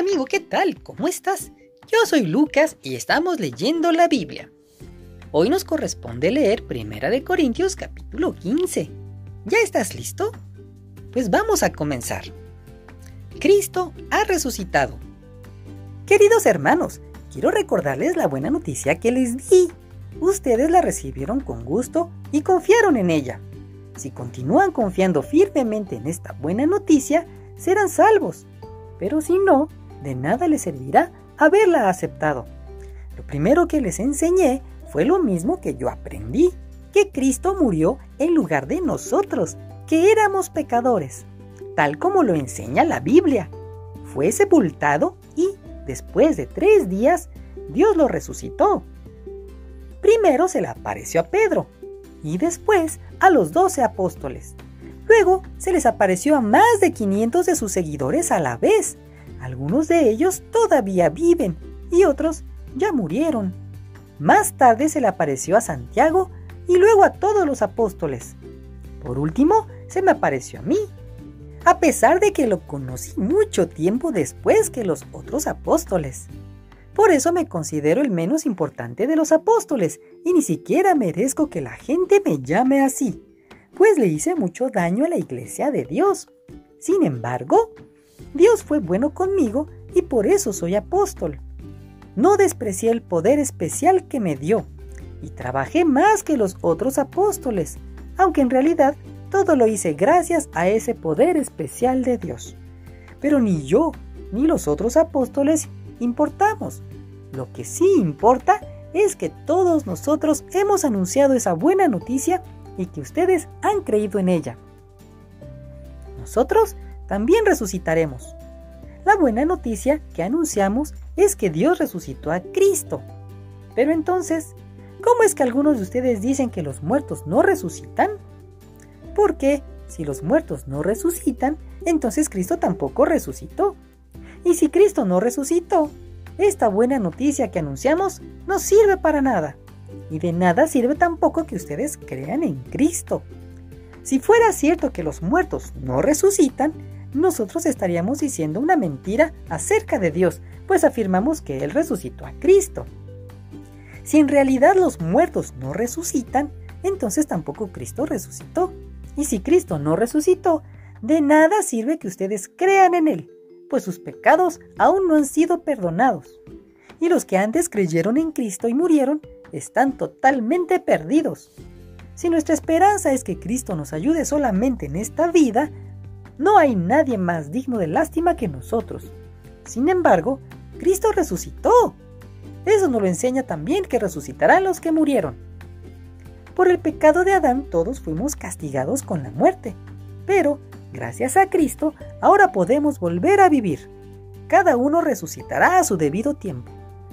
Amigo, ¿qué tal? ¿Cómo estás? Yo soy Lucas y estamos leyendo la Biblia. Hoy nos corresponde leer Primera de Corintios capítulo 15. ¿Ya estás listo? Pues vamos a comenzar. Cristo ha resucitado. Queridos hermanos, quiero recordarles la buena noticia que les di. Ustedes la recibieron con gusto y confiaron en ella. Si continúan confiando firmemente en esta buena noticia, serán salvos. Pero si no, de nada les servirá haberla aceptado. Lo primero que les enseñé fue lo mismo que yo aprendí, que Cristo murió en lugar de nosotros, que éramos pecadores, tal como lo enseña la Biblia. Fue sepultado y, después de tres días, Dios lo resucitó. Primero se le apareció a Pedro y después a los doce apóstoles. Luego se les apareció a más de 500 de sus seguidores a la vez. Algunos de ellos todavía viven y otros ya murieron. Más tarde se le apareció a Santiago y luego a todos los apóstoles. Por último, se me apareció a mí, a pesar de que lo conocí mucho tiempo después que los otros apóstoles. Por eso me considero el menos importante de los apóstoles y ni siquiera merezco que la gente me llame así, pues le hice mucho daño a la iglesia de Dios. Sin embargo, Dios fue bueno conmigo y por eso soy apóstol. No desprecié el poder especial que me dio y trabajé más que los otros apóstoles, aunque en realidad todo lo hice gracias a ese poder especial de Dios. Pero ni yo ni los otros apóstoles importamos. Lo que sí importa es que todos nosotros hemos anunciado esa buena noticia y que ustedes han creído en ella. Nosotros también resucitaremos. La buena noticia que anunciamos es que Dios resucitó a Cristo. Pero entonces, ¿cómo es que algunos de ustedes dicen que los muertos no resucitan? Porque si los muertos no resucitan, entonces Cristo tampoco resucitó. Y si Cristo no resucitó, esta buena noticia que anunciamos no sirve para nada. Y de nada sirve tampoco que ustedes crean en Cristo. Si fuera cierto que los muertos no resucitan, nosotros estaríamos diciendo una mentira acerca de Dios, pues afirmamos que Él resucitó a Cristo. Si en realidad los muertos no resucitan, entonces tampoco Cristo resucitó. Y si Cristo no resucitó, de nada sirve que ustedes crean en Él, pues sus pecados aún no han sido perdonados. Y los que antes creyeron en Cristo y murieron están totalmente perdidos. Si nuestra esperanza es que Cristo nos ayude solamente en esta vida, no hay nadie más digno de lástima que nosotros. Sin embargo, Cristo resucitó. Eso nos lo enseña también que resucitarán los que murieron. Por el pecado de Adán todos fuimos castigados con la muerte, pero gracias a Cristo ahora podemos volver a vivir. Cada uno resucitará a su debido tiempo.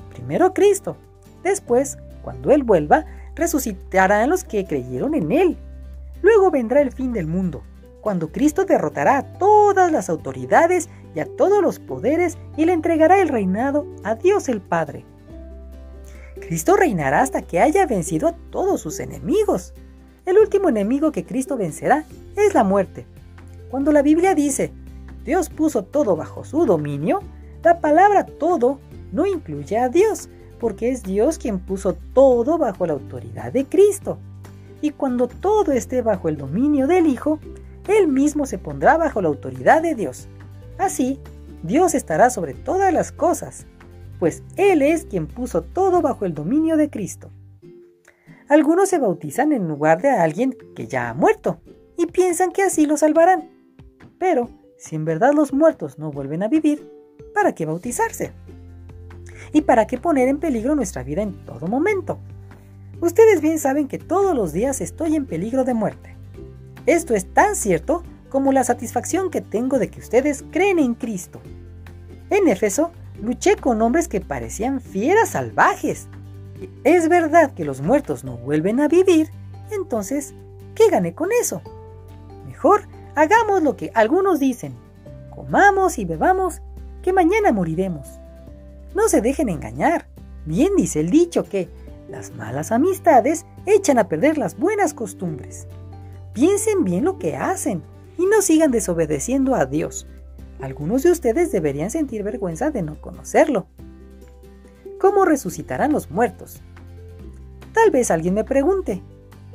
Primero Cristo, después cuando Él vuelva, resucitarán los que creyeron en Él. Luego vendrá el fin del mundo, cuando Cristo derrotará a todas las autoridades y a todos los poderes y le entregará el reinado a Dios el Padre. Cristo reinará hasta que haya vencido a todos sus enemigos. El último enemigo que Cristo vencerá es la muerte. Cuando la Biblia dice, Dios puso todo bajo su dominio, la palabra todo no incluye a Dios, porque es Dios quien puso todo bajo la autoridad de Cristo. Y cuando todo esté bajo el dominio del Hijo, Él mismo se pondrá bajo la autoridad de Dios. Así, Dios estará sobre todas las cosas, pues Él es quien puso todo bajo el dominio de Cristo. Algunos se bautizan en lugar de alguien que ya ha muerto y piensan que así lo salvarán. Pero, si en verdad los muertos no vuelven a vivir, ¿para qué bautizarse? ¿Y para qué poner en peligro nuestra vida en todo momento? Ustedes bien saben que todos los días estoy en peligro de muerte. Esto es tan cierto como la satisfacción que tengo de que ustedes creen en Cristo. En Éfeso, luché con hombres que parecían fieras salvajes. Es verdad que los muertos no vuelven a vivir, entonces, ¿qué gané con eso? Mejor hagamos lo que algunos dicen, comamos y bebamos, que mañana moriremos. No se dejen engañar. Bien dice el dicho que las malas amistades echan a perder las buenas costumbres. Piensen bien lo que hacen y no sigan desobedeciendo a Dios. Algunos de ustedes deberían sentir vergüenza de no conocerlo. ¿Cómo resucitarán los muertos? Tal vez alguien me pregunte,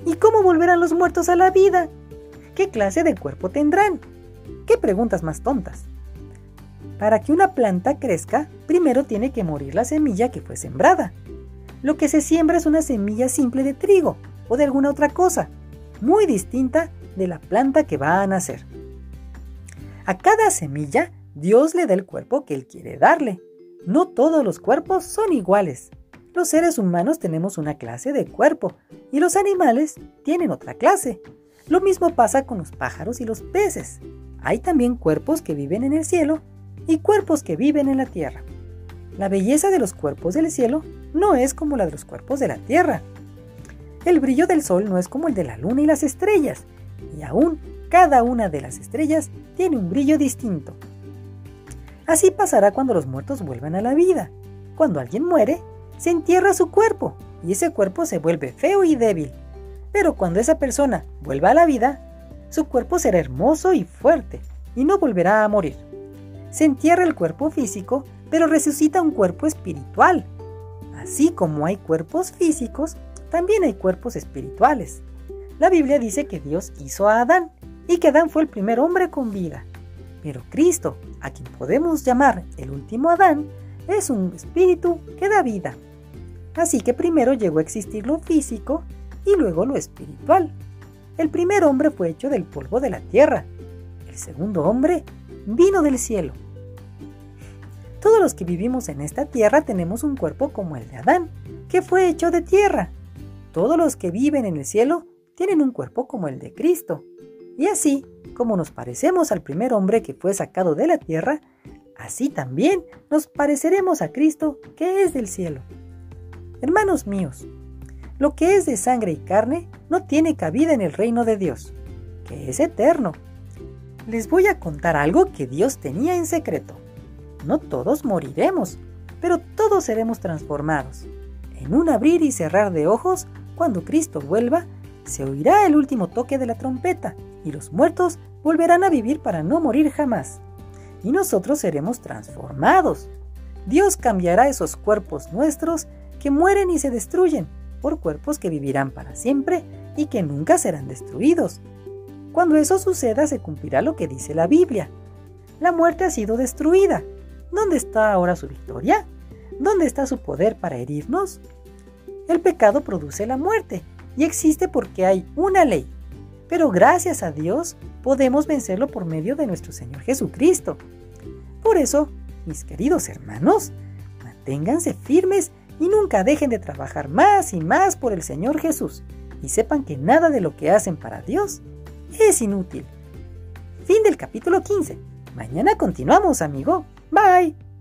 ¿y cómo volverán los muertos a la vida? ¿Qué clase de cuerpo tendrán? ¿Qué preguntas más tontas? Para que una planta crezca, primero tiene que morir la semilla que fue sembrada. Lo que se siembra es una semilla simple de trigo o de alguna otra cosa, muy distinta de la planta que va a nacer. A cada semilla, Dios le da el cuerpo que Él quiere darle. No todos los cuerpos son iguales. Los seres humanos tenemos una clase de cuerpo y los animales tienen otra clase. Lo mismo pasa con los pájaros y los peces. Hay también cuerpos que viven en el cielo y cuerpos que viven en la tierra. La belleza de los cuerpos del cielo no es como la de los cuerpos de la tierra. El brillo del sol no es como el de la luna y las estrellas, y aún cada una de las estrellas tiene un brillo distinto. Así pasará cuando los muertos vuelvan a la vida. Cuando alguien muere, se entierra su cuerpo y ese cuerpo se vuelve feo y débil. Pero cuando esa persona vuelva a la vida, su cuerpo será hermoso y fuerte y no volverá a morir. Se entierra el cuerpo físico, pero resucita un cuerpo espiritual. Así como hay cuerpos físicos, también hay cuerpos espirituales. La Biblia dice que Dios hizo a Adán y que Adán fue el primer hombre con vida. Pero Cristo, a quien podemos llamar el último Adán, es un espíritu que da vida. Así que primero llegó a existir lo físico y luego lo espiritual. El primer hombre fue hecho del polvo de la tierra. El segundo hombre vino del cielo. Todos los que vivimos en esta tierra tenemos un cuerpo como el de Adán, que fue hecho de tierra. Todos los que viven en el cielo tienen un cuerpo como el de Cristo. Y así, como nos parecemos al primer hombre que fue sacado de la tierra, así también nos pareceremos a Cristo que es del cielo. Hermanos míos, lo que es de sangre y carne no tiene cabida en el reino de Dios, que es eterno les voy a contar algo que Dios tenía en secreto. No todos moriremos, pero todos seremos transformados. En un abrir y cerrar de ojos, cuando Cristo vuelva, se oirá el último toque de la trompeta y los muertos volverán a vivir para no morir jamás. Y nosotros seremos transformados. Dios cambiará esos cuerpos nuestros que mueren y se destruyen por cuerpos que vivirán para siempre y que nunca serán destruidos. Cuando eso suceda se cumplirá lo que dice la Biblia. La muerte ha sido destruida. ¿Dónde está ahora su victoria? ¿Dónde está su poder para herirnos? El pecado produce la muerte y existe porque hay una ley. Pero gracias a Dios podemos vencerlo por medio de nuestro Señor Jesucristo. Por eso, mis queridos hermanos, manténganse firmes y nunca dejen de trabajar más y más por el Señor Jesús y sepan que nada de lo que hacen para Dios es inútil. Fin del capítulo 15. Mañana continuamos, amigo. Bye.